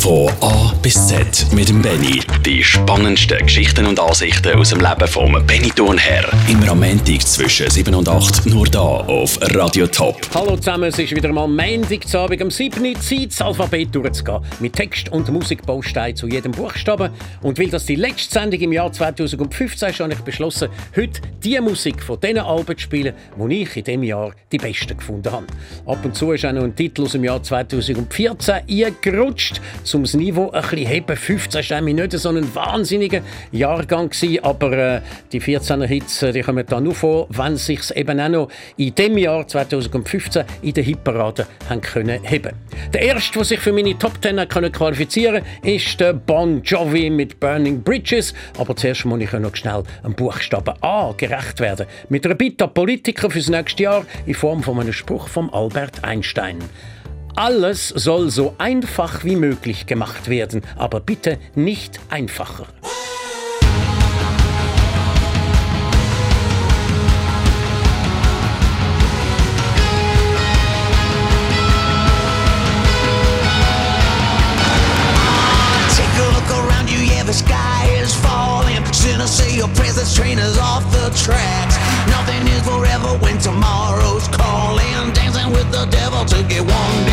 Von A bis Z mit dem Benny. Die spannendsten Geschichten und Ansichten aus dem Leben vom Benny Thurnherr. Immer am Montag zwischen 7 und 8 nur da auf Radio Top. Hallo zusammen, es ist wieder mal Montagabend am 7. Zeit, das Alphabet durchzugehen. Mit Text und Musikbaustein zu jedem Buchstaben. Und weil das die letzte Sendung im Jahr 2015 ist, habe ich beschlossen, heute die Musik von diesen Alben zu spielen, die ich in diesem Jahr die besten gefunden habe. Ab und zu ist auch noch ein Titel aus dem Jahr 2014 eingerutscht um das Niveau ein bisschen heben. 15 war nicht so ein wahnsinniger Jahrgang, gewesen, aber äh, die 14er Hits äh, die kommen da nur vor, wenn sich eben auch noch in dem Jahr 2015 in der Hitparade haben können heben. Der erste, der sich für meine Top 10 können qualifizieren ist der Bon Jovi mit Burning Bridges. Aber zuerst muss ich noch schnell einem Buchstaben A gerecht werden. Mit einer Bitte an Politiker fürs nächste Jahr in Form von einem Spruch von Albert Einstein. Alles soll so einfach wie möglich gemacht werden, aber bitte nicht einfacher. the sky is falling. Sinners say your presence train is off the tracks. Nothing is forever when tomorrow's calling. Dancing with the devil to get one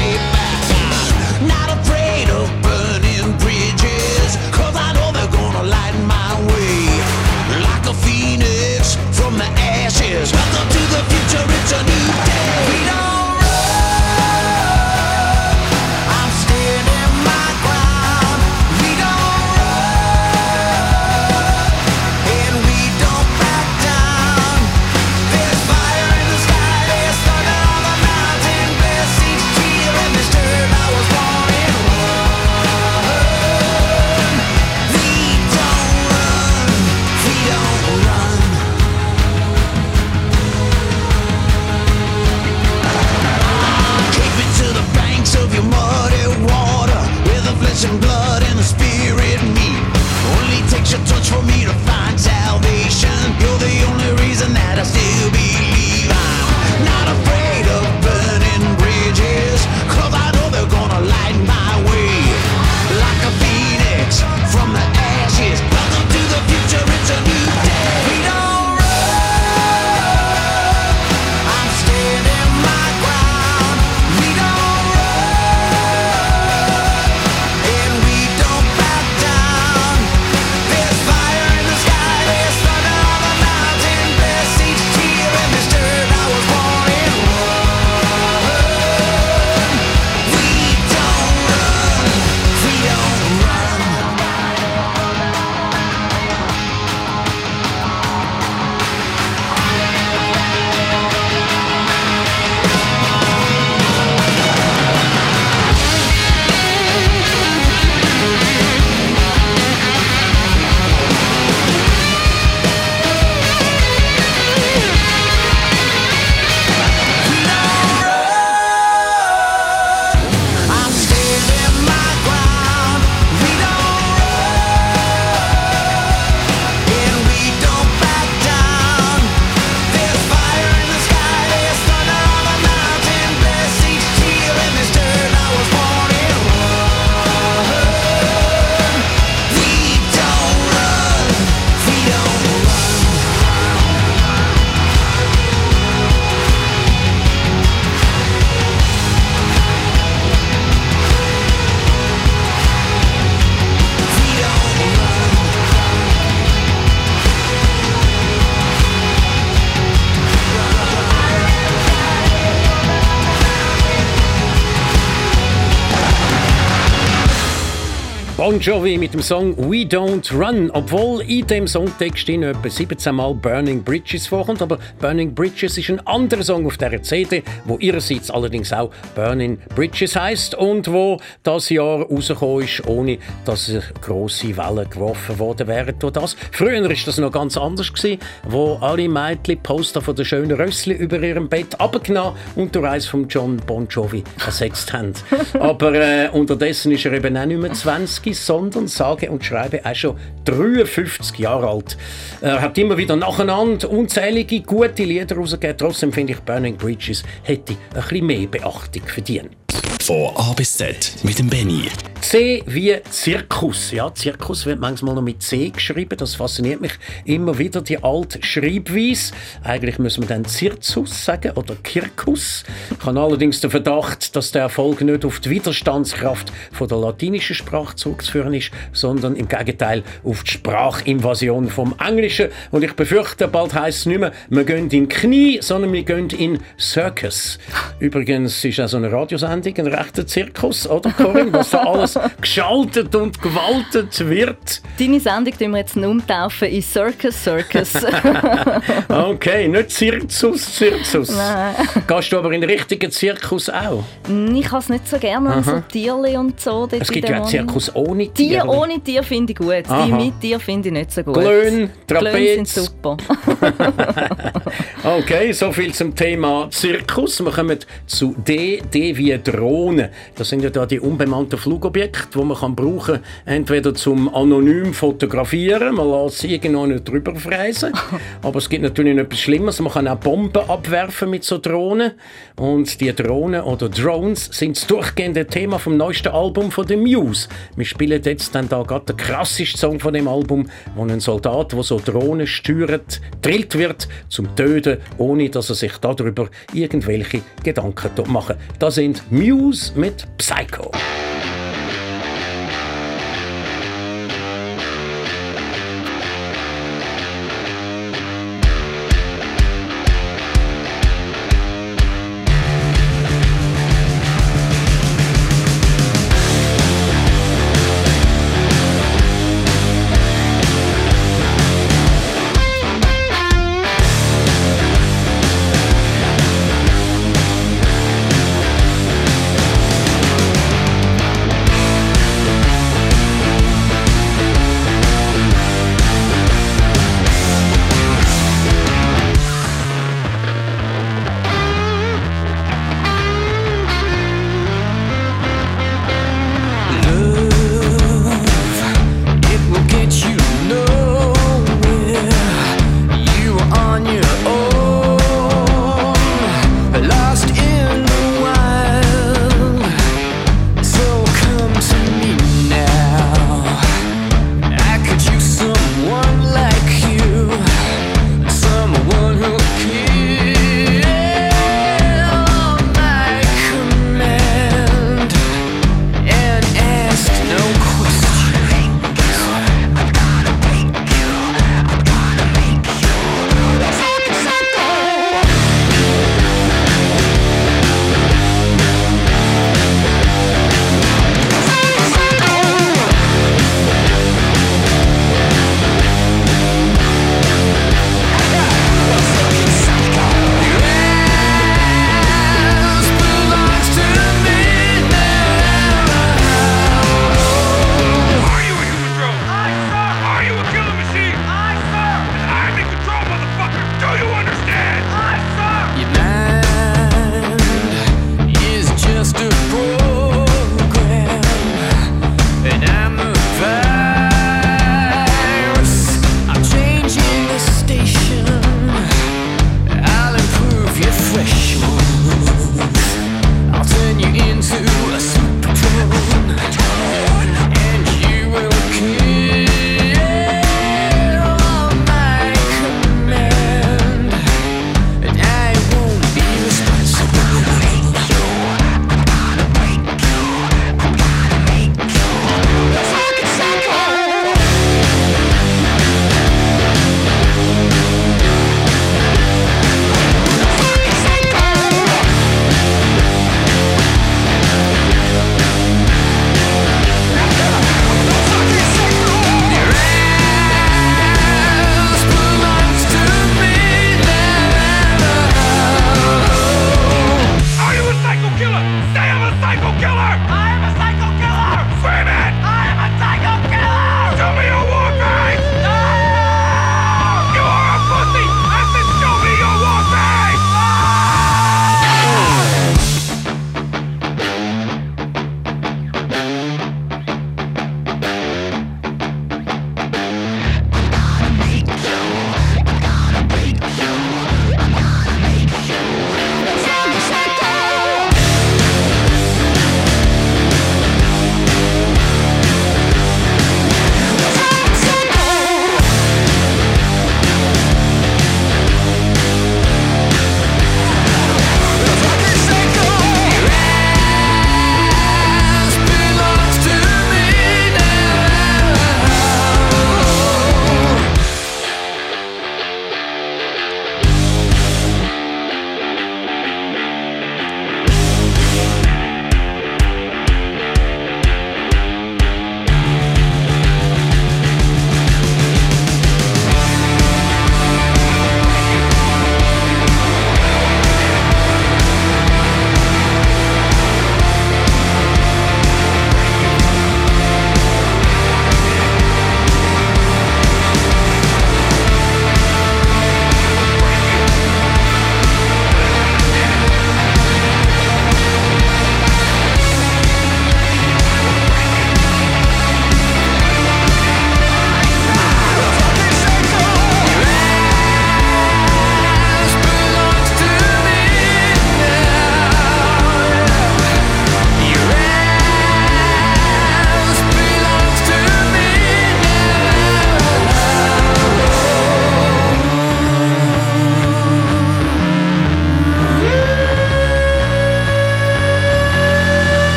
Bon Jovi mit dem Song We Don't Run, obwohl in dem Songtext in etwa 17 Mal Burning Bridges vorkommt, aber Burning Bridges ist ein anderer Song auf der CD, wo ihrerseits allerdings auch Burning Bridges heißt und wo das Jahr rausgekommen ist, ohne dass große Wellen geworfen worden wären durch das. Früher war das noch ganz anders gewesen, wo alle Mädchen Poster von der schönen Rössli über ihrem Bett abgenommen und durch eins von John Bon Jovi ersetzt haben. aber äh, unterdessen ist er eben auch nicht mehr 20, sondern sage und schreibe auch schon 53 Jahre alt. Er hat immer wieder nacheinander unzählige gute Lieder rausgegeben. Trotzdem finde ich, Burning Bridges hätte ein bisschen mehr Beachtung verdient. Von A bis Z mit dem Benny. C wie Zirkus. Ja, Zirkus wird manchmal noch mit C geschrieben. Das fasziniert mich immer wieder, die alte Schreibweise. Eigentlich müssen wir dann Zirzus sagen oder Kirkus. Ich habe allerdings den Verdacht, dass der Erfolg nicht auf die Widerstandskraft von der latinischen Sprache zurückzuführen ist, sondern im Gegenteil auf die Sprachinvasion vom Englischen. Und ich befürchte, bald heisst es nicht mehr, wir gehen in Knie, sondern wir gehen in Circus. Übrigens ist auch so eine Radiosendung ein rechter Zirkus, oder Corinne? Was da alles geschaltet und gewaltet wird. Deine Sendung tun wir jetzt umtaufen in Circus Circus. okay, nicht Zirzus Zirzus. Nein. Gehst du aber in den richtigen Zirkus auch? Ich habe es nicht so gerne, Aha. so Tierli und so. Es gibt ja einen Zirkus ohne Tier. Die ohne Tier finde ich gut, Aha. die mit Tier finde ich nicht so gut. Glöhn, Trapez. Glöhn sind super. okay, soviel zum Thema Zirkus. Wir kommen zu D, D wie Drohne. Das sind ja da die unbemannten Flugobjekte, die man kann brauchen kann, entweder zum anonym fotografieren, man lässt sie irgendwo nicht drüber freisen, aber es gibt natürlich noch etwas Schlimmes, man kann auch Bomben abwerfen mit so Drohnen und die Drohnen oder Drones sind das durchgehende Thema vom neuesten Album von The Muse. Wir spielen jetzt dann da gerade den krassesten Song von dem Album, wo ein Soldat, der so Drohnen steuert, drillt wird zum Töten, ohne dass er sich darüber irgendwelche Gedanken machen. Das sind Muse mit Psycho.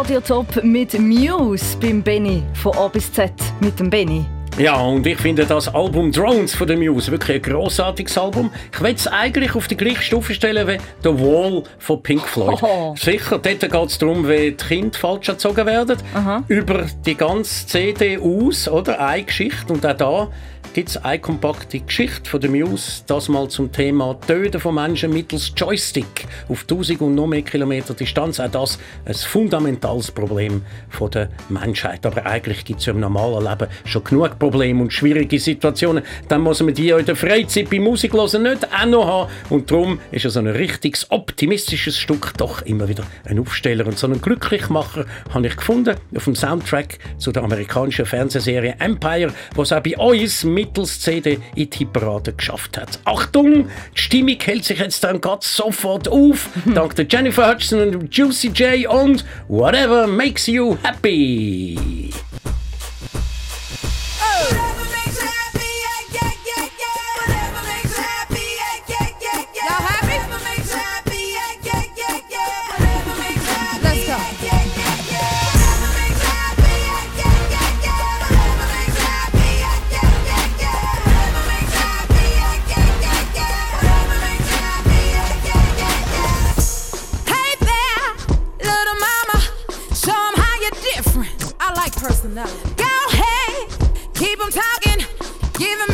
Auf Radio Top mit Muse beim Benny von A bis Z mit dem Benny. Ja, und ich finde das Album Drones von der Muse wirklich ein grossartiges Album. Ich will es eigentlich auf die gleiche Stufe stellen wie The Wall von Pink Floyd. Oh. Sicher, dort geht es darum, wie die Kinder falsch erzogen werden. Über die ganze CD aus, oder? Eine Geschichte. Und auch da gibt es eine kompakte Geschichte von der Muse, das mal zum Thema Töten von Menschen mittels Joystick auf 1000 und noch mehr Kilometer Distanz. Auch das ein fundamentales Problem von der Menschheit. Aber eigentlich gibt es ja im normalen Leben schon genug Probleme und schwierige Situationen. Dann muss man die ja in der Freizeit bei Musik hören nicht auch noch haben. Und darum ist ja so ein richtiges optimistisches Stück doch immer wieder ein Aufsteller. Und so einen Glücklichmacher habe ich gefunden auf dem Soundtrack zu der amerikanischen Fernsehserie Empire, was auch bei uns mittels CD in die Hitparade geschafft hat. Achtung, die Stimmung hält sich jetzt dann gerade sofort auf, dank der Jennifer Hudson und Juicy J und Whatever Makes You Happy. Personality. Go ahead, keep 'em talking, give 'em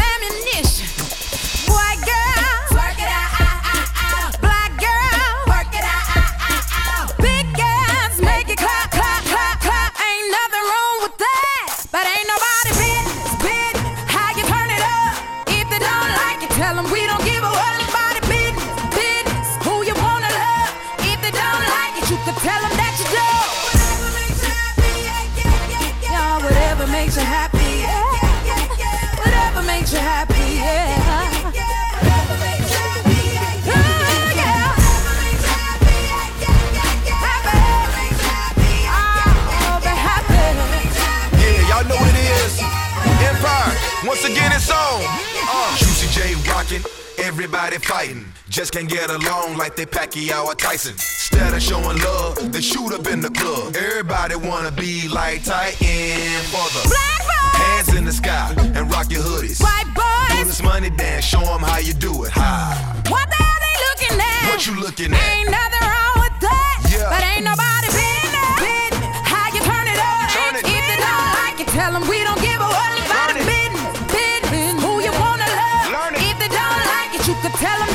Just can't get along like they Pacquiao or Tyson. Instead of showing love, they shoot up in the club. Everybody wanna be like Titan for the Black boys, hands in the sky and rock your hoodies. white Do boys, this money dance, show 'em how you do it. High. what the hell they looking at? What you looking at? Ain't nothing wrong with that. Yeah. But ain't nobody business. business. How you turn it up? Turn it. If they don't like it, tell 'em we don't give a what about Learn it. it. Business. Business. Who you wanna love? Learn it. If they don't like it, you could tell 'em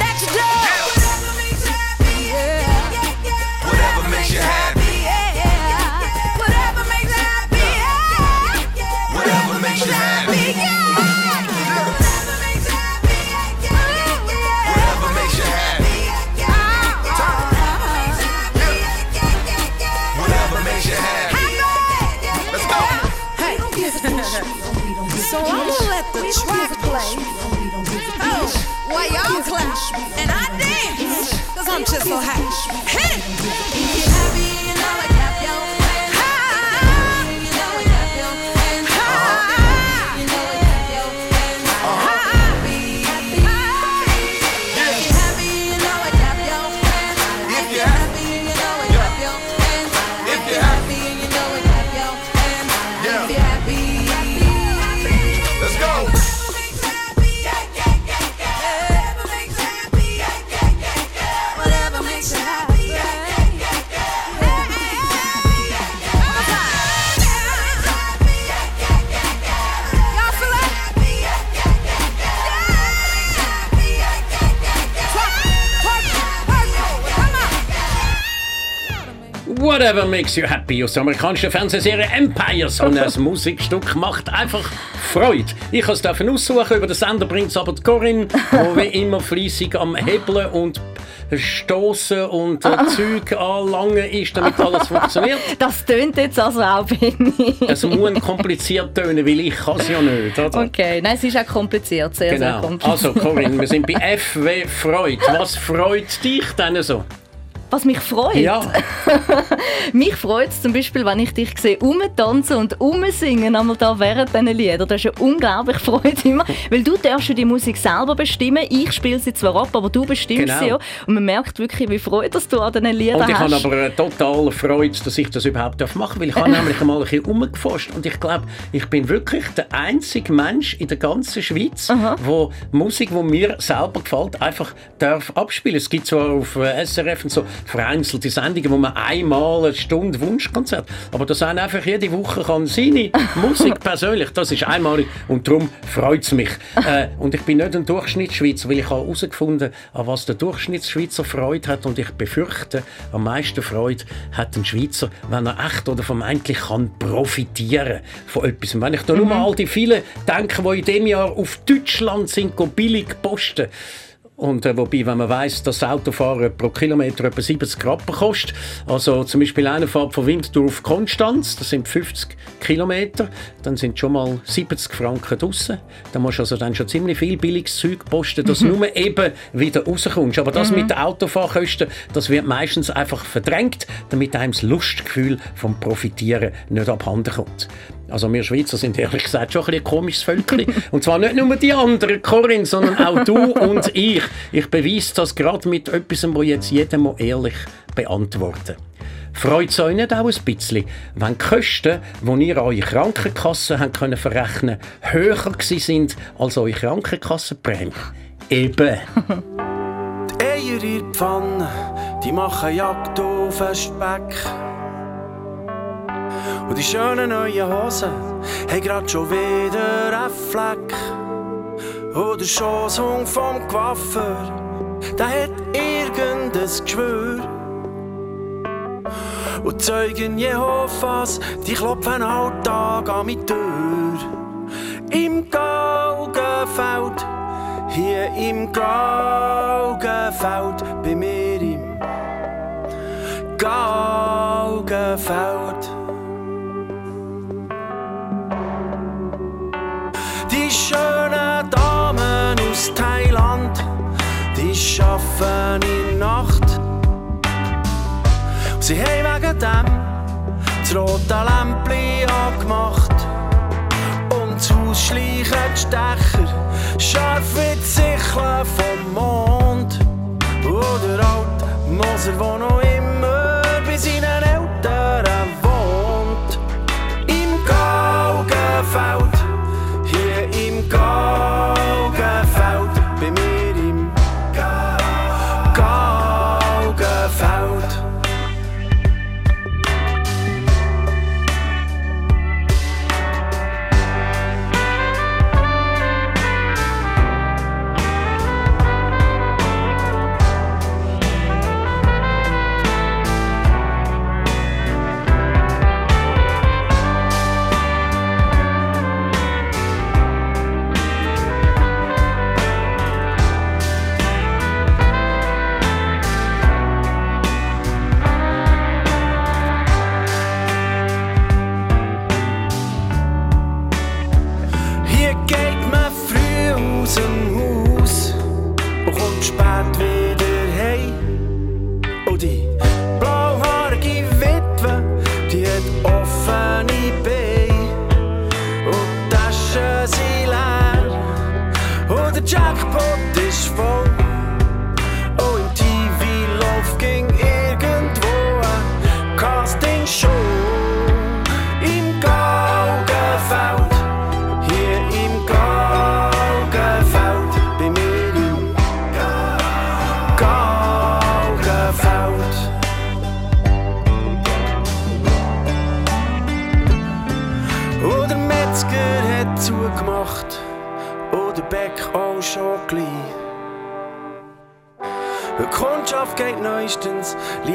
So I'm gonna let the track play. Oh, while y'all clap? And I dance, cause I'm just so happy. Hit it! Whatever makes you happy aus der amerikanischen Fernsehserie Empires und das Musikstück macht einfach Freude. Ich kann es aussuchen, über den Sender bringt es aber die Corinne, die wie immer fleissig am Hebeln und Stoßen und äh, Zeug anlangen ist, damit alles funktioniert. Das tönt jetzt also auch, Benny. Es muss kompliziert tönen, weil ich kann es ja nicht. Oder? Okay, nein, es ist auch kompliziert, sehr, sehr Genau. kompliziert. Also Corinne, wir sind bei F wie Freude. Was freut dich denn so? Was mich freut. Ja, Mich freut es zum Beispiel, wenn ich dich sehe, rumtanzen und rumsingen, einmal da während diesen Liedern. Das ist eine unglaubliche Freude immer, weil du darfst ja die Musik selber bestimmen. Ich spiele sie zwar ab, aber du bestimmst Genau. sie ja. Und man merkt wirklich, wie Freude dass du an diesen Liedern und ich habe hast. aber eine totale Freude, dass ich das überhaupt machen darf, weil ich habe nämlich einmal ein bisschen umgeforscht und ich glaube, ich bin wirklich der einzige Mensch in der ganzen Schweiz, wo Musik, die mir selber gefällt, einfach darf abspielen. Es gibt zwar auf äh, SRF und so vereinzelte Sendungen, wo man einmal eine Stunde Wunschkonzert, aber das sind einfach jede Woche kann seine Musik persönlich, das ist einmalig und darum freut es mich. Äh, und ich bin nicht ein Durchschnittsschweizer, weil ich habe herausgefunden, an was der Durchschnittsschweizer Freude hat und ich befürchte, am meisten Freude hat ein Schweizer, wenn er echt oder vermeintlich kann profitieren von etwas. Und wenn ich da nur mal all die vielen denke, die in dem Jahr auf Deutschland sind, billig posten, und äh, wobei, wenn man weiß, dass das Autofahren pro Kilometer etwa 70 Rappen kostet, also zum Beispiel eine Fahrt von Winterthur auf Konstanz, das sind 50 Kilometer, dann sind schon mal 70 Franken draussen. Da musst du also dann schon ziemlich viel billiges Zeug posten, dass du nur eben wieder rauskommst. Aber das mit den Autofahrkosten, das wird meistens einfach verdrängt, damit einem das Lustgefühl vom Profitieren nicht abhanden kommt. Also wir Schweizer sind ehrlich gesagt schon ein, ein komisches Völkchen. Und zwar nicht nur die anderen, Corinne, sondern auch du und ich. Ich beweise das gerade mit etwas, wo jetzt jeder mal ehrlich beantworten Freut es euch nicht auch ein bisschen, wenn die Kosten, die ihr eure Krankenkasse habt können verrechnen höher gewesen sind als eure Krankenkassenprämie? Eben. Die Eier in der Pfanne, die machen Jagd auf Speck. Und die schönen neuen Hosen haben grad schon wieder einen Fleck. Und der Schoßhung vom Coiffeur, der hat irgendein Geschwür. Und die Zeugen Jehovas, die klopfen Alltag an meine Tür. Im Galgenfeld, hier im Galgenfeld, bei mir im Galgenfeld. In Nacht. Sie haben wegen dem das rote Lämpchen angemacht. Und das Haus schleichen die Stecher, scharf wie die Sicheln vom Mond. Oder alt Moser, der noch immer bei seinen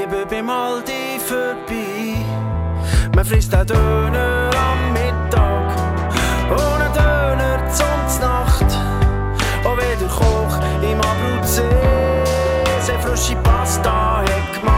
lieber beim Aldi vorbei. Man frisst einen Döner am Mittag einen Döner zum Nacht. Und wenn der Koch im Abruzzi sehr frische Pasta hat gemacht.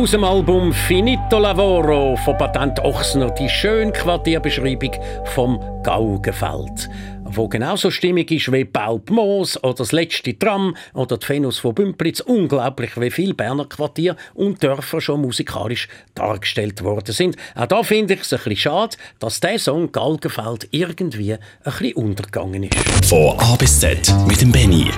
Aus dem Album Finito Lavoro von Patent Ochsner die schöne Quartierbeschreibung vom Gaugenfeld wo genauso stimmig ist wie Baub Moos oder das letzte Tram oder die Venus von Bümplitz. Unglaublich, wie viele Berner Quartier und Dörfer schon musikalisch dargestellt worden sind. Auch da finde ich es ein bisschen schade, dass der Song Galgenfeld irgendwie ein bisschen untergegangen ist. Von A bis Z mit dem Benny.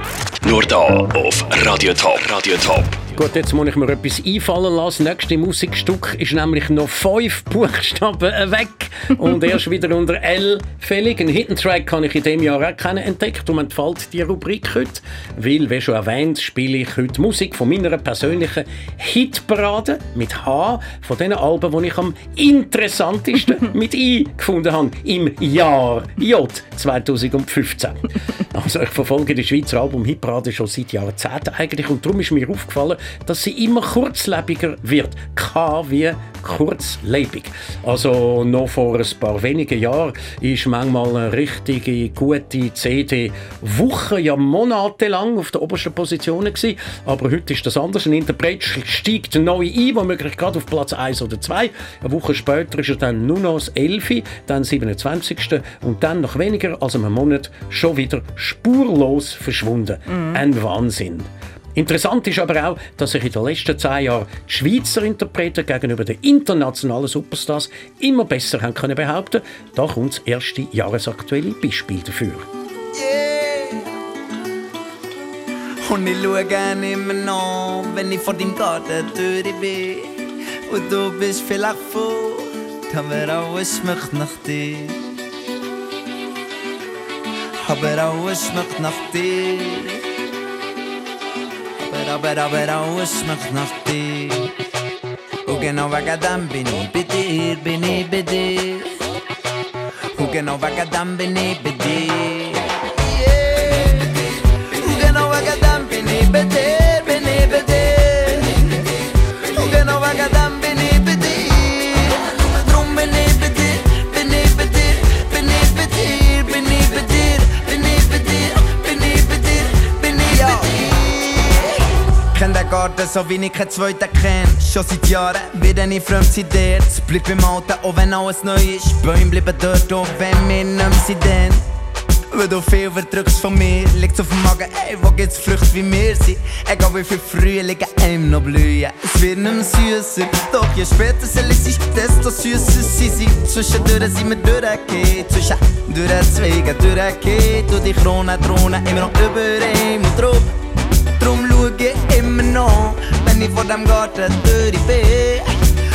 Nur da auf Radio Top. Radio Top. Gut, jetzt muss ich mir etwas einfallen lassen. Das nächste Musikstück ist nämlich noch fünf Buchstaben weg und erst wieder unter L fällig. Ein Hidden Track kann ich in diesem Jahr auch keinen entdeckt und entfällt die Rubrik heute, weil, wie schon erwähnt, spiele ich heute Musik von meiner persönlichen Hitparade mit H, von den Alben, die ich am interessantesten mit I gefunden habe im Jahr J 2015. Also ich verfolge die Schweizer Album-Hitparade schon seit Jahrzehnten eigentlich und darum ist mir aufgefallen, dass sie immer kurzlebiger wird. K wie kurzlebig. Also noch vor ein paar wenigen Jahren ist manchmal eine richtige gute CD Wochen, ja monatelang auf der obersten Position gewesen. Aber heute ist das anders. Ein Interpret steigt neu ein, womöglich gerade auf Platz 1 oder 2. Eine Woche später ist er dann nur noch das 11., dann 27. und dann nach weniger als einem Monat schon wieder spurlos verschwunden. Ein Wahnsinn. Interessant ist aber auch, dass sich in den letzten zehn Jahren die Schweizer Interpreten gegenüber den internationalen Superstars immer besser haben können behaupten. Da kommt das erste jahresaktuelle Beispiel dafür. Und ich schaue immer noch, wenn ich vor deinem Gartentür bin. Und du bist vielleicht fort, aber alles schmeckt nach dir. Aber alles schmeckt nach dir. Aber, aber, aber alles schmeckt nach dir. Und genau wegen dem bin ich bei dir, bin ich bei dir. Kenn den Garten so wie ich keinen zweiten kenn. Schon seit Jahren werde ich fremd seit dir. Bleibt beim Alten, auch wenn alles neu ist. Bäume bleiben dort, auch wenn wir nicht mehr sind. Dann. Weil du viel verdrückst von mir, liegt's auf dem Magen, ey, wo gibt's Früchte wie wir sind? Egal wie viel Frühlinge einem noch blühen, es wird nicht süßer. Doch je später sie ist, desto süßer sie sind. Zwischendurch sind wir durchgekehrt, zwischen durch Zweigen durchgekehrt. Und die Krone drohnen immer noch über ihm und drauf. Drum schau ich immer noch, wenn ich vor dem Garten durch bin.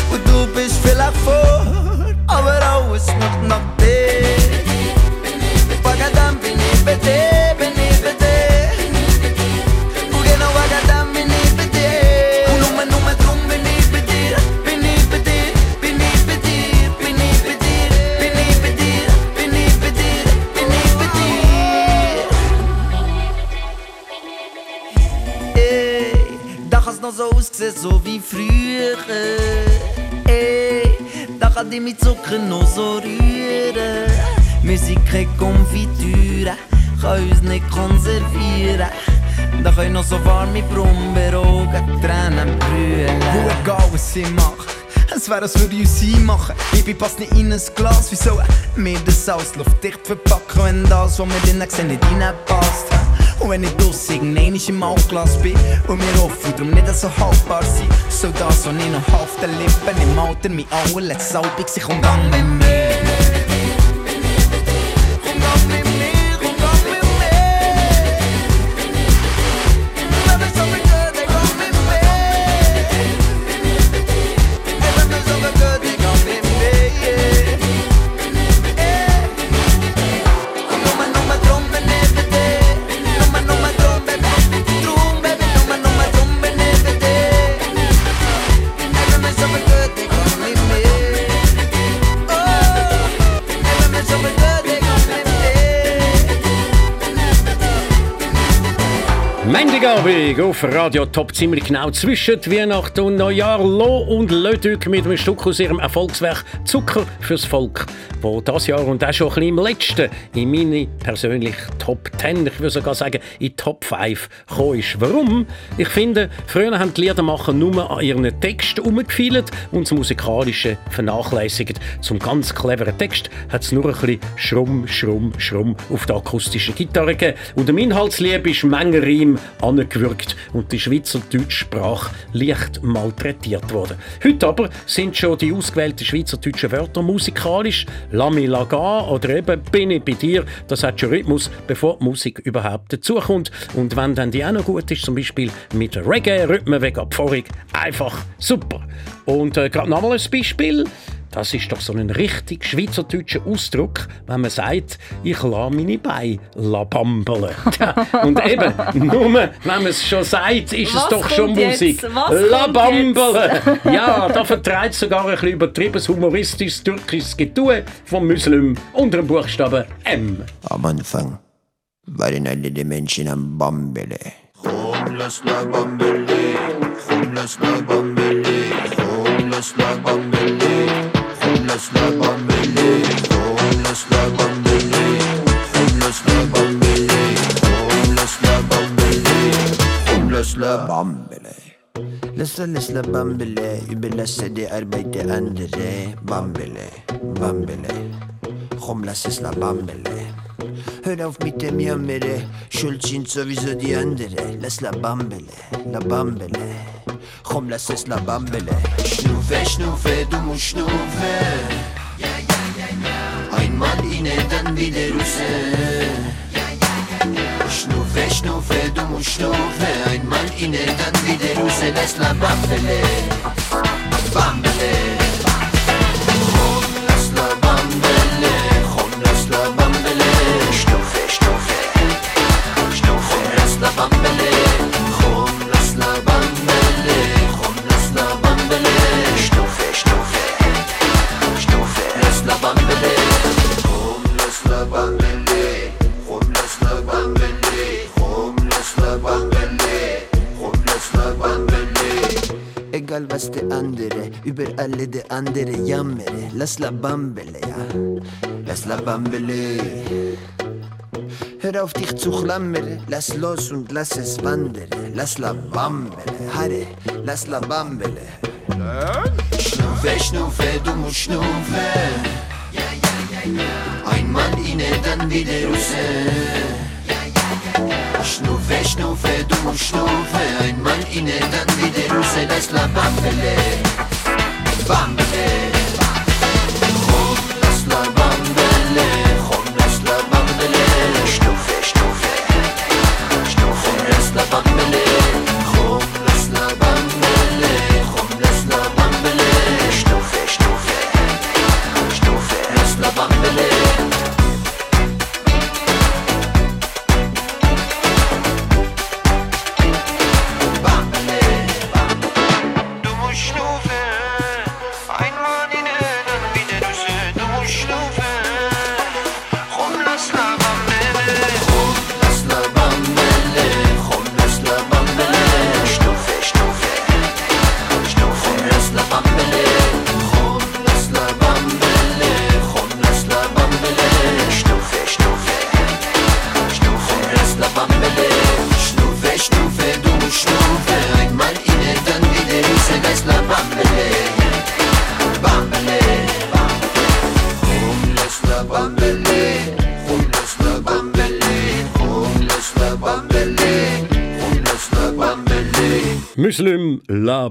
Und du bist vielleicht vor, aber alles noch nach dir. Wegen dem bin ich bei noch so wie früher. Ey, da kann die mit Zucker noch so rühren. Wir sind keine Konfitüre, kann uns nicht konservieren. Da können noch so warme Brombeeren, Tränen brüllen. Wo egal was sie macht. Es wäre, als würde ich uns einmachen. Baby passt nicht in ein Glas. Wie sollen wir das alles luftdicht verpacken, wenn das, was wir drinnen sehen, nicht reinpasst? Und wenn ich draussen irgendwann im Altglas bin und wir offen darum nicht so haltbar sind, so das, was ich noch auf den Lippen im Alter, mein allerletztes Albig, sich umgang mit mir. Freitagabend auf Radio Top ziemlich genau zwischen Weihnachten und Neujahr Lo und Lödük mit einem Stück aus ihrem Erfolgswerk Zucker fürs Volk, wo das Jahr und auch schon ein bisschen im letzten in meine persönlich Top 10, ich würde sogar sagen in Top 5 gekommen ist. Warum? Ich finde, früher haben die Liedermacher nur an ihren Text umgefeilt und das Musikalische vernachlässigt. Zum ganz cleveren Text hat es nur ein bisschen Schrumm, Schrumm, Schrumm auf der akustischen Gitarre gegeben und dem Inhaltsliebe ist Menge Reim angewürgt und die schweizerdeutsche Sprache leicht malträtiert worden. Heute aber sind schon die ausgewählten schweizerdeutschen Wörter musikalisch «Lami Laga» oder eben «Bin ich bei dir», das hat schon Rhythmus, bevor die Musik überhaupt dazukommt. Und wenn dann die auch noch gut ist, zum Beispiel mit Reggae-Rhythmen wegen Abfahrung, einfach super. Und äh, gerade nochmal ein Beispiel. Das ist doch so ein richtig schweizerdeutscher Ausdruck, wenn man sagt, ich lasse meine Beine bambeln. Und eben, nur wenn man es schon sagt, ist Was es doch schon? Musik. Was La kommt bambeln. Ja, da vertreibt sogar ein bisschen übertriebenes humoristisches türkisches Getue vom Muslim unter dem Buchstaben M. Am Anfang waren alle die Menschen am Bambele. Homeless la Bambele, homeless la Bambele, homeless la Bambele, homeless la Bambele, Bambele. Lass la Bambele, überlasse die Arbeit der andere. Bambele, Bambele, homeless ist la Bambele. Hör auf mit dem Jammere, schuld sind sowieso die andere. Lass la Bambele, la Bambele. Komm, lass es la Bambele. Schnufe, schnufe, du musst schnufe. Einmal inne, dann wieder raus. Schnufe, schnufe, du musst schnufe. Einmal inne, dann wieder raus. Lass la Bambele, Bambele. Was der andere, über alle der andere jammere. Lass la Bambele, ja. Lass la Bambele. Hör auf dich zu klammern, lass los und lass es wandern. Lass la Bambele, Harre, lass la Bambele. Schnufe, schnufe, du musst schnufen. Einmal inne, dann wieder raus. Schnufe, schnufe, du musst schnufen. Einmal inne, dann wieder raus. Lass la Bambele, Bambele.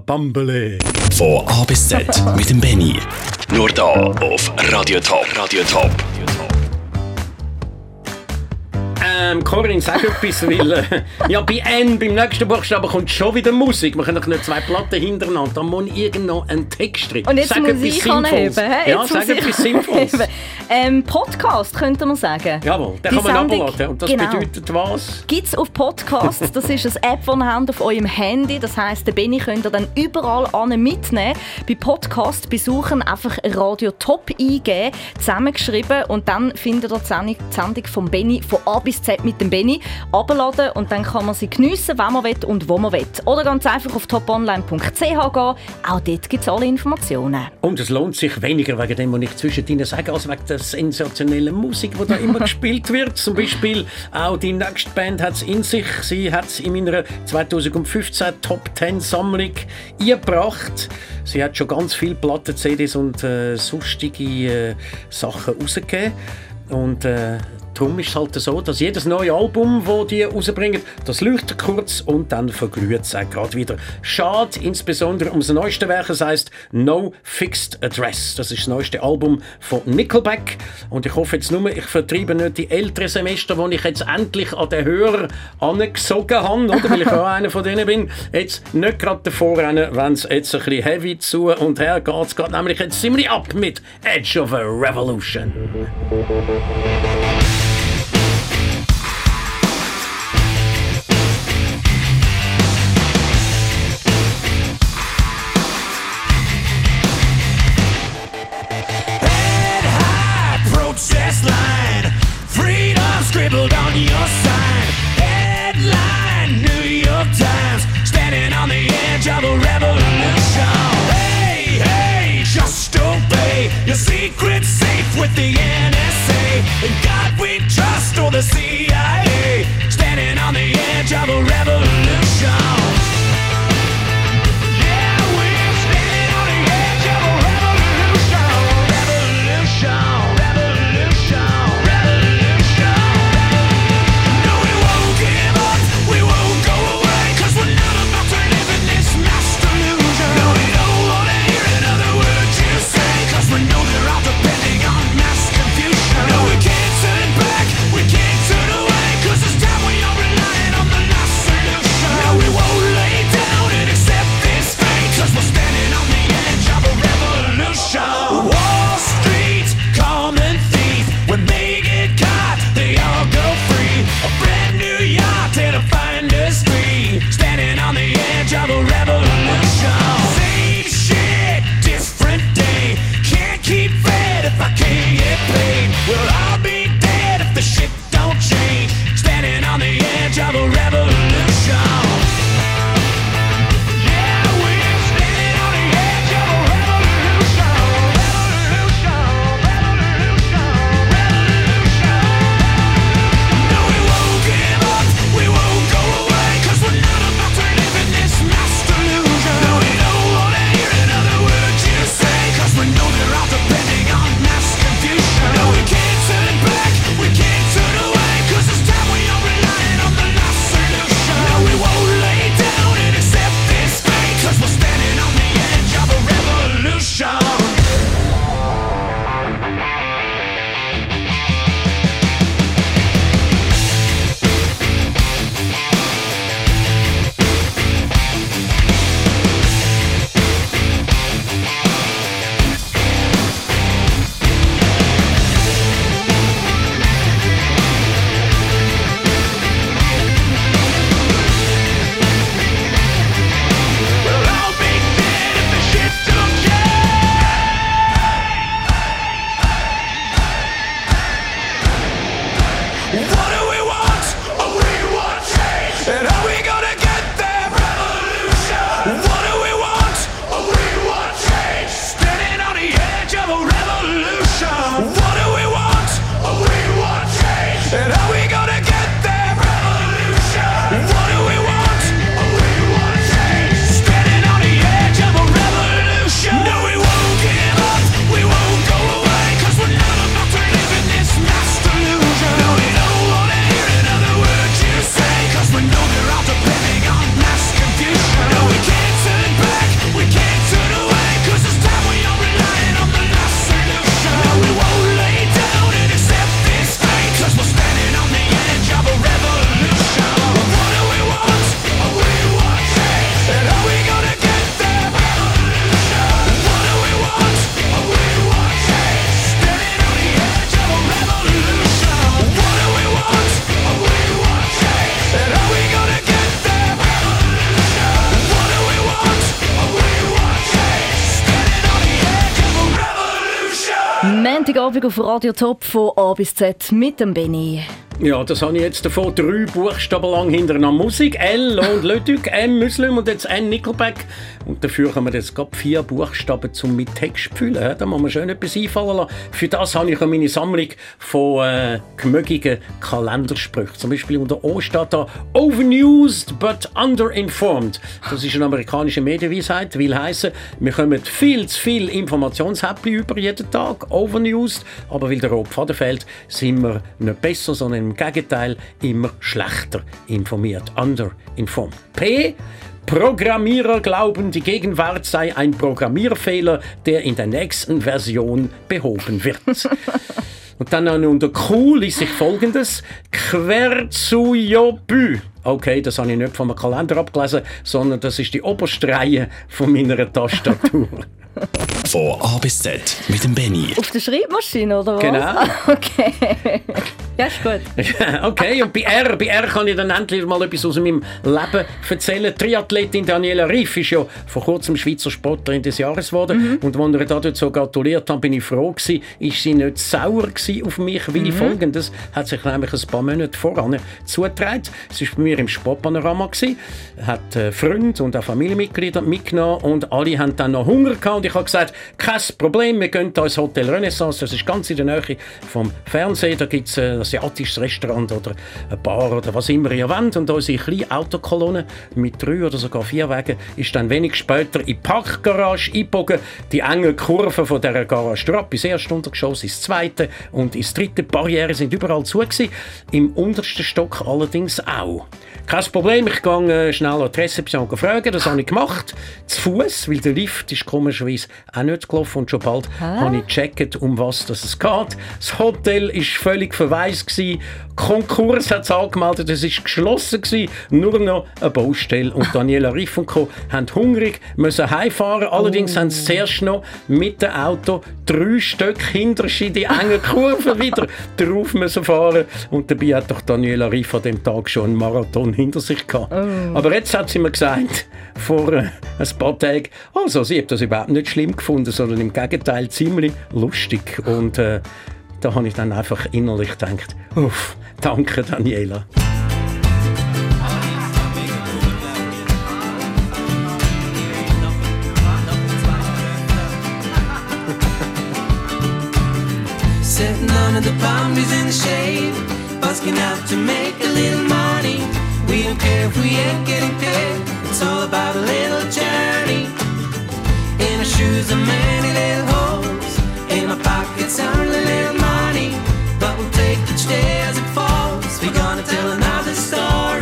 Bambele. Von A bis Z mit dem Benny. Nur da auf Radio Top. Radio Top. Ähm, Corinne, sag etwas, weil äh, ja, bei N, beim nächsten Buchstaben kommt schon wieder Musik. Wir können doch nicht zwei Platten hintereinander, da muss irgendwo ein Text drin. Und jetzt sag muss etwas ich anheben. Ja, Jetzt sag etwas Sinnvolles ähm, Podcast, könnte man sagen. Jawohl, den die kann man Sendung, abladen. Und das genau. bedeutet was? Gibt es auf Podcast. Das ist eine App, die ihr habt auf eurem Handy. Das heisst, den Benni könnt ihr dann überall mitnehmen. Bei Podcast besuchen, einfach Radio Top eingeben, zusammengeschrieben und dann findet ihr die Sendung von Benni von A bis Z mit dem Benni abladen und dann kann man sie geniessen, wenn man will und wo man will. Oder ganz einfach auf toponline.ch gehen. Auch dort gibt es alle Informationen. Und es lohnt sich weniger wegen dem, was ich zwischen zwischendrin sage, als wegen der der sensationellen Musik, die da immer gespielt wird. Zum Beispiel auch die Next Band hat es in sich. Sie hat es in meiner 2015 Top 10 Sammlung eingebracht. Sie hat schon ganz viele Platten, CDs und äh, sonstige äh, Sachen rausgegeben. Und äh, Darum ist es halt so, dass jedes neue Album, das die rausbringen, das leuchtet kurz und dann verglüht es auch gerade wieder. Schade, insbesondere um das neueste Werk, das heisst No Fixed Address. Das ist das neueste Album von Nickelback. Und ich hoffe jetzt nur, ich vertreibe nicht die älteren Semester, die ich jetzt endlich an den Hörer angesogen habe, oder? weil ich auch einer von denen bin. Jetzt nicht gerade davor rennen, wenn es jetzt ein bisschen heavy zu und her geht. Es geht nämlich jetzt ziemlich ab mit Edge of a Revolution. world on your side. Headline New York Times, standing on the edge of a revolution. Hey, hey, just obey your secret safe with the NSA. And God we trust or the CIA. Abend auf Radio Top von A bis Z mit dem Benny. Ja, das habe ich jetzt davor drei Buchstaben lang hintereinander. Musik, L und Leduc, M Muslim und jetzt N Nickelback. Und dafür haben wir jetzt gerade vier Buchstaben zum mit Text füllen. Da muss man schön etwas einfallen lassen. Für das habe ich auch meine Sammlung von äh, gemögigen Kalendersprüchen. Zum Beispiel unter O steht da Overused but underinformed. Das ist eine amerikanische Medienweisheit, will heißen, wir kommen viel zu viel Informationshäppchen über jeden Tag, overused, aber weil der rote Faden fehlt, sind wir nicht besser, sondern im Gegenteil immer schlechter informiert, underinformed. P Programmierer glauben, die Gegenwart sei ein Programmierfehler, der in der nächsten Version behoben wird. Und dann unter Q liest sich folgendes: Querzujobü. Okay, das habe ich nicht vom Kalender abgelesen, sondern das ist die oberste Reihe von meiner Tastatur. Von A bis Z mit dem Benny. Auf der Schreibmaschine, oder was? Genau. Okay. Ja, ist gut. okay, und bei R, bei R kann ich dann endlich mal etwas aus meinem Leben erzählen. Triathletin Daniela Riff ist ja vor kurzem Schweizer Sportlerin des Jahres geworden. Und als wir ihr dort so gratuliert haben, bin ich froh gewesen, ist sie nicht sauer gewesen auf mich, weil folgendes hat sich nämlich ein paar Monate voran zugetragen. Sie war bei mir im Sportpanorama, gewesen, hat äh, Freunde und auch Familienmitglieder mitgenommen und alle haben dann noch Hunger gehabt. Und ich habe gesagt, kein Problem, wir gehen da ins Hotel Renaissance, das ist ganz in der Nähe vom Fernsehen, da gibt es ein asiatisches Restaurant oder eine Bar oder was immer ihr wollt. Und unsere kleine Autokolonne mit drei oder sogar vier Wagen ist dann wenig später in die Parkgarage eingebogen, die engen Kurven von dieser Garage durch, bis erste Untergeschoss ins zweite. Und ins dritte, die Barrieren sind überall zu gewesen, im untersten Stock allerdings auch. Kein Problem, ich gehe äh, schnell an die Rezeption fragen, das habe ich gemacht, zu Fuß, weil der Lift ist komischerweise auch nicht gelaufen und schon bald habe ich gecheckt, um was das es geht. Das Hotel ist völlig verwaist Konkurs hat es angemeldet, es ist geschlossen gewesen, nur noch eine Baustelle. Und Daniela Riff und Co. haben hungrig, müssen heimfahren, allerdings haben sie zuerst noch mit dem Auto drei Stück hinter die engen Kurven wieder drauf müssen fahren. Und dabei hat doch Daniela Riff an dem Tag schon einen Marathon hinter sich gehabt. Aber jetzt hat sie mir gesagt, vor äh, ein paar Tagen, also sie hat das überhaupt nicht schlimm gefunden, sondern im Gegenteil ziemlich lustig und äh, da habe ich dann einfach innerlich gedacht, uff, danke Daniela. Sitting under the palm trees in the shade, busking out to make a little money. We don't care if we ain't getting paid. It's all about a little journey. In our shoes are many little holes. In my pockets only little money. But we'll take each day as it falls. We're gonna tell another story.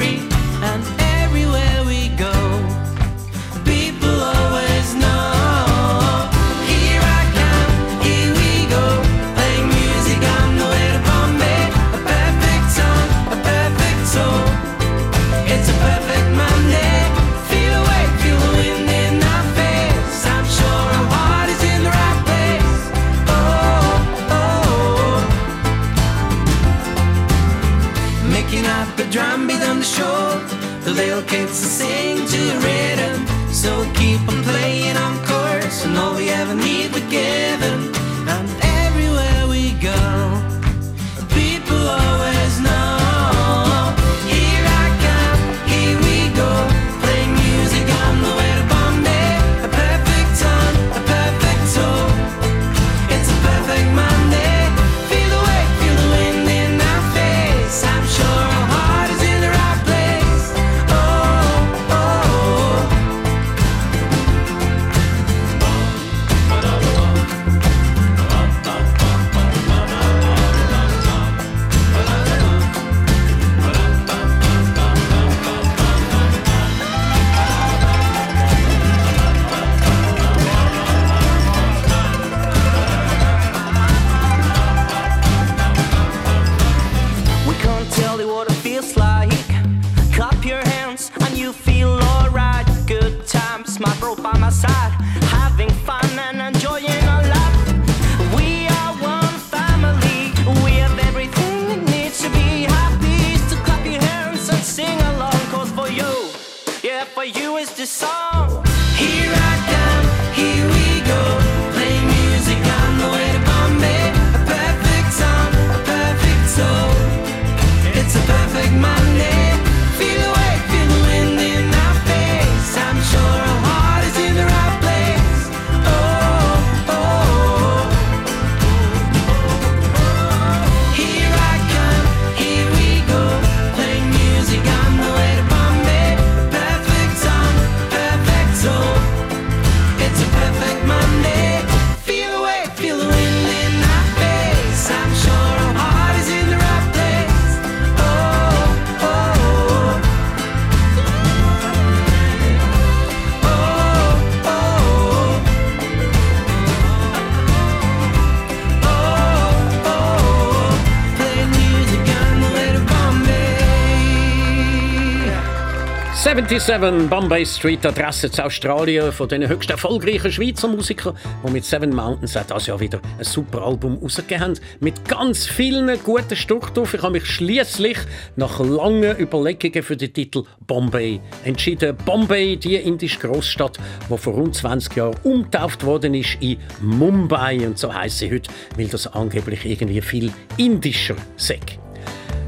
77 Bombay Street, Adresse zu Australien von den höchst erfolgreichen Schweizer Musikern, die mit Seven Mountains auch dieses Jahr wieder ein super Album rausgegeben haben. Mit ganz vielen guten Stücken drauf. Ich habe mich schließlich nach langen Überlegungen für den Titel Bombay entschieden. Bombay, die indische Großstadt, die vor rund 20 Jahren umtauft worden ist in Mumbai. Und so heisst sie heute, weil das angeblich irgendwie viel indischer sagt.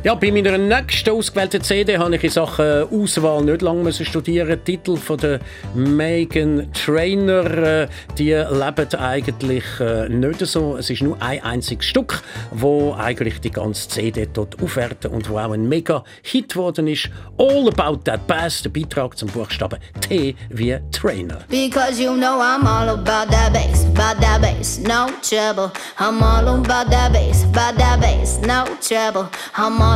Ja, bei meiner nächsten ausgewählten CD habe ich in Sachen Auswahl nicht lange müssen studieren. Die Titel von der Megan Trainer, äh, die leben eigentlich äh, nicht so. Es ist nur ein einziges Stück, wo eigentlich die ganze CD dort aufwerten und wo auch ein mega Hit geworden ist. All About That Bass, der Beitrag zum Buchstaben T wie Trainer. Because you know I'm all about that bass, about that bass, no trouble. I'm all about that bass, about that bass, no trouble. I'm all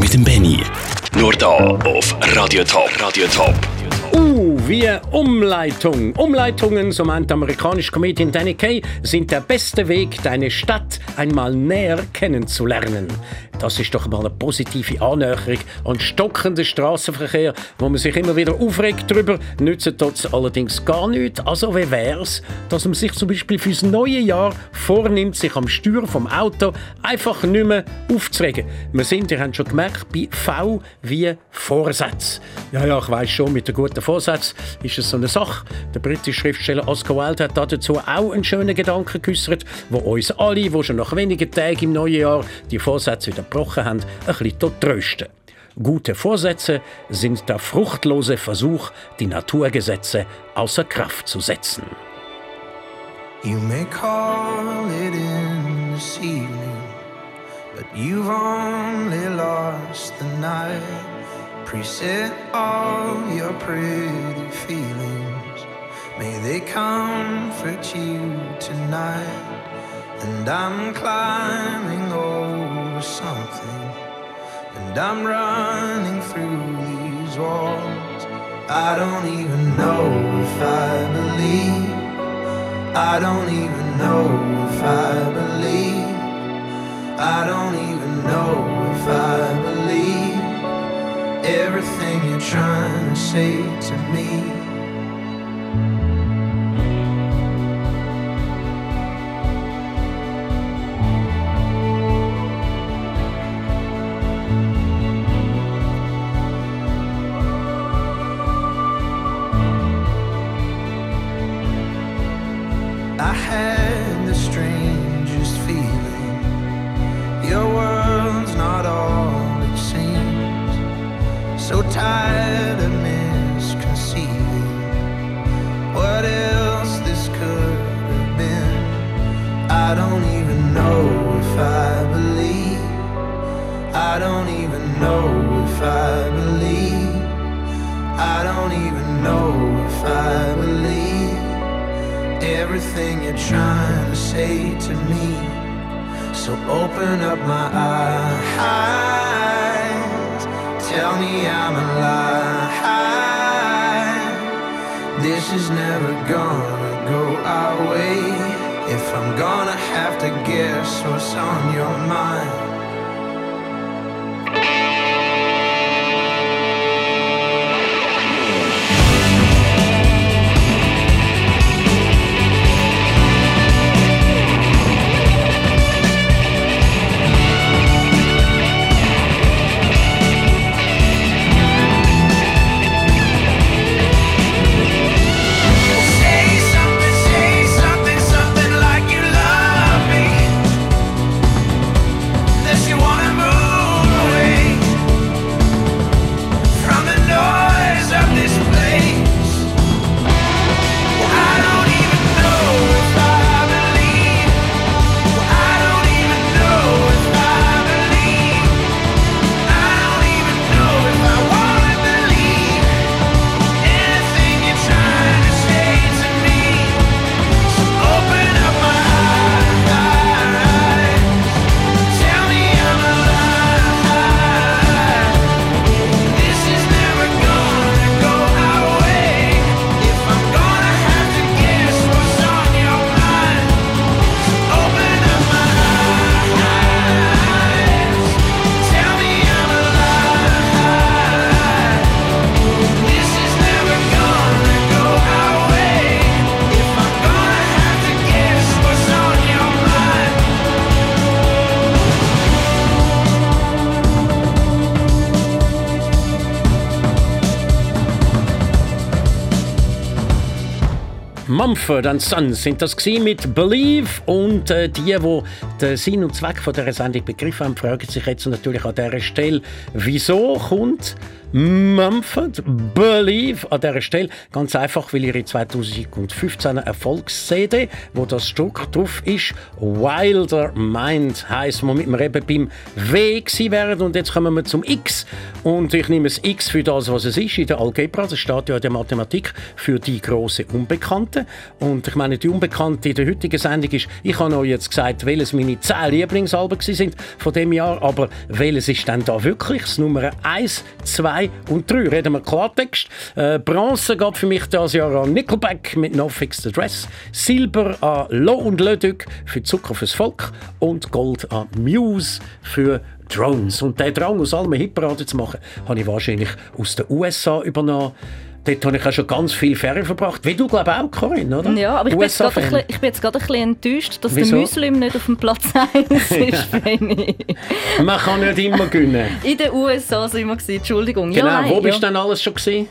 Mit dem Benny. Nur da auf Radio Top. Radio Top. Uh, wie Umleitung. Umleitungen, so meint der amerikanische Comedian Danny Kay, sind der beste Weg, deine Stadt einmal näher kennenzulernen. Das ist doch mal eine positive Annäherung an stockenden Straßenverkehr, wo man sich immer wieder aufregt darüber, nützt das allerdings gar nichts. Also wie wär's, dass man sich zum Beispiel fürs neue Jahr vornimmt, sich am Steuer vom Auto einfach nicht mehr aufzuregen. Wir sind, ihr habt schon gemerkt, bei V wie Vorsatz. Ja, ja, ich weiss schon, mit der guten Ist es so eine Sache. Der britische Schriftsteller Oscar Wilde hat dazu auch einen schönen Gedanken geäußert, wo uns alle, die schon nach wenigen Tagen im neuen Jahr die Vorsätze wieder gebrochen haben, ein bisschen trösten. Gute Vorsätze sind der fruchtlose Versuch, die Naturgesetze außer Kraft zu setzen. You may call it in this evening, but you've only lost the night. Preset all your pretty feelings. May they comfort you tonight. And I'm climbing over something. And I'm running through these walls. I don't even know if I believe. I don't even know if I believe. I don't even know if I believe everything you're trying to say to me. Everything you're trying to say to me. So open up my eyes. Tell me I'm alive. This is never gonna go our way. If I'm gonna have to guess what's on your mind. Mumford and Sons sind das mit Believe und äh, die, die den Sinn und Zweck von dieser Sendung begriffen haben, fragen sich jetzt natürlich an dieser Stelle, wieso kommt Mumford Believe an dieser Stelle? Ganz einfach, weil ihre 2015 Erfolgs-CD, wo das Stück drauf ist, Wilder Mind heisst, womit wir eben beim W gewesen wären. Und jetzt kommen wir zum X. Und ich nehme das X für das, was es ist in der Algebra, das steht ja in der Mathematik für die große Unbekannte. Und ich meine, die Unbekannte in der heutigen Sendung ist, ich habe euch jetzt gesagt, welches meine 10 Lieblingsalben sind von dem Jahr, aber welches ist denn da wirklich? Das Nummer 1, 2 und 3? Reden wir Klartext. Äh, Bronze geht für mich das Jahr an Nickelback mit No Fixed Address, Silber an Lo und Leduc für Zucker fürs Volk und Gold an Muse für Drones. Und den Drang, aus allem Hitparade zu machen, habe ich wahrscheinlich aus den USA übernommen. Dort habe ich auch schon ganz viel Ferien verbracht. Wie du, glaube ich, auch, Corinne, oder? Ja, aber ich bin, jetzt gerade ein bisschen, ich bin jetzt gerade ein bisschen enttäuscht, dass Wieso? der Muslim nicht auf dem Platz 1 ist. Man kann nicht immer gewinnen. In den USA sind wir gewesen, Entschuldigung. Genau, ja, wo bist ja. du denn alles schon gewesen?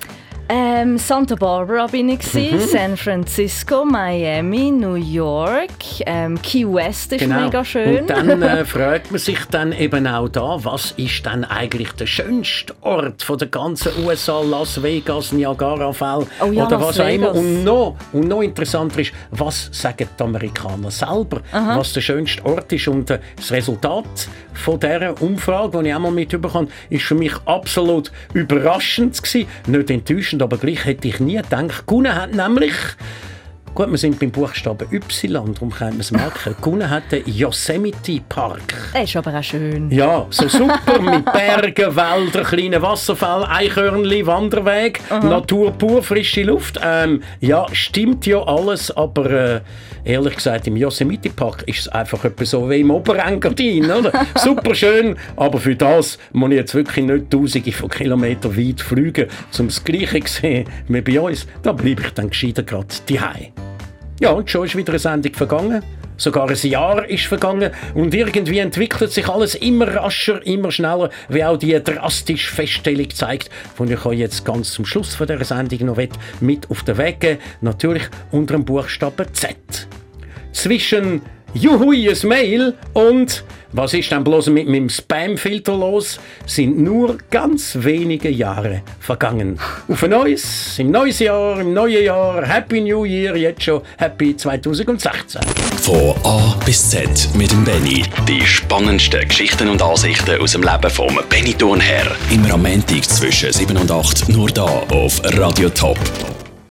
Ähm, Santa Barbara bin ich, gewesen, Mhm. San Francisco, Miami, New York, ähm, Key West ist mega schön. Genau. Und dann äh, fragt man sich dann eben auch da, was ist dann eigentlich der schönste Ort von der ganzen USA, Las Vegas, Niagara-Fälle Oh ja, oder Las was auch immer. Und noch, und noch interessanter ist, was sagen die Amerikaner selber, Aha. was der schönste Ort ist. Und äh, das Resultat von dieser Umfrage, die ich auch mal mitbekommen habe, ist für mich absolut überraschend gewesen. Nicht enttäuschend, aber gleich hätte ich nie gedacht. Gewonnen hat nämlich Gut, wir sind beim Buchstaben Y, darum können wir es merken. Gewonnen hat der Yosemite Park. Der ist aber auch schön. Ja, so super mit Bergen, Wäldern, kleinen Wasserfällen, Eichhörnchen, Wanderweg, Natur pur, frische Luft. Ähm, ja, stimmt ja alles, aber äh, ehrlich gesagt, im Yosemite Park ist es einfach etwa so wie im Oberengadin, oder? Super schön, aber für das muss ich jetzt wirklich nicht tausende von Kilometern weit fliegen, um das Gleiche zu sehen wie bei uns. Da bleibe ich dann gescheiter gerade daheim. Ja, und schon ist wieder eine Sendung vergangen. Sogar ein Jahr ist vergangen und irgendwie entwickelt sich alles immer rascher, immer schneller, wie auch die drastische Feststellung zeigt, die ich euch jetzt ganz zum Schluss von dieser Sendung noch mit auf den Weg geben Natürlich unter dem Buchstaben Z. Zwischen Juhui, ein Mail und was ist denn bloß mit meinem Spam-Filter los, sind nur ganz wenige Jahre vergangen. Auf ein neues, im neues Jahr, im neuen Jahr, Happy New Year, jetzt schon Happy 2016. Von A bis Z mit dem Benny. Die spannendsten Geschichten und Ansichten aus dem Leben vom Benny Thurnherr. Am Montag zwischen 7 und 8 nur da auf Radio Top.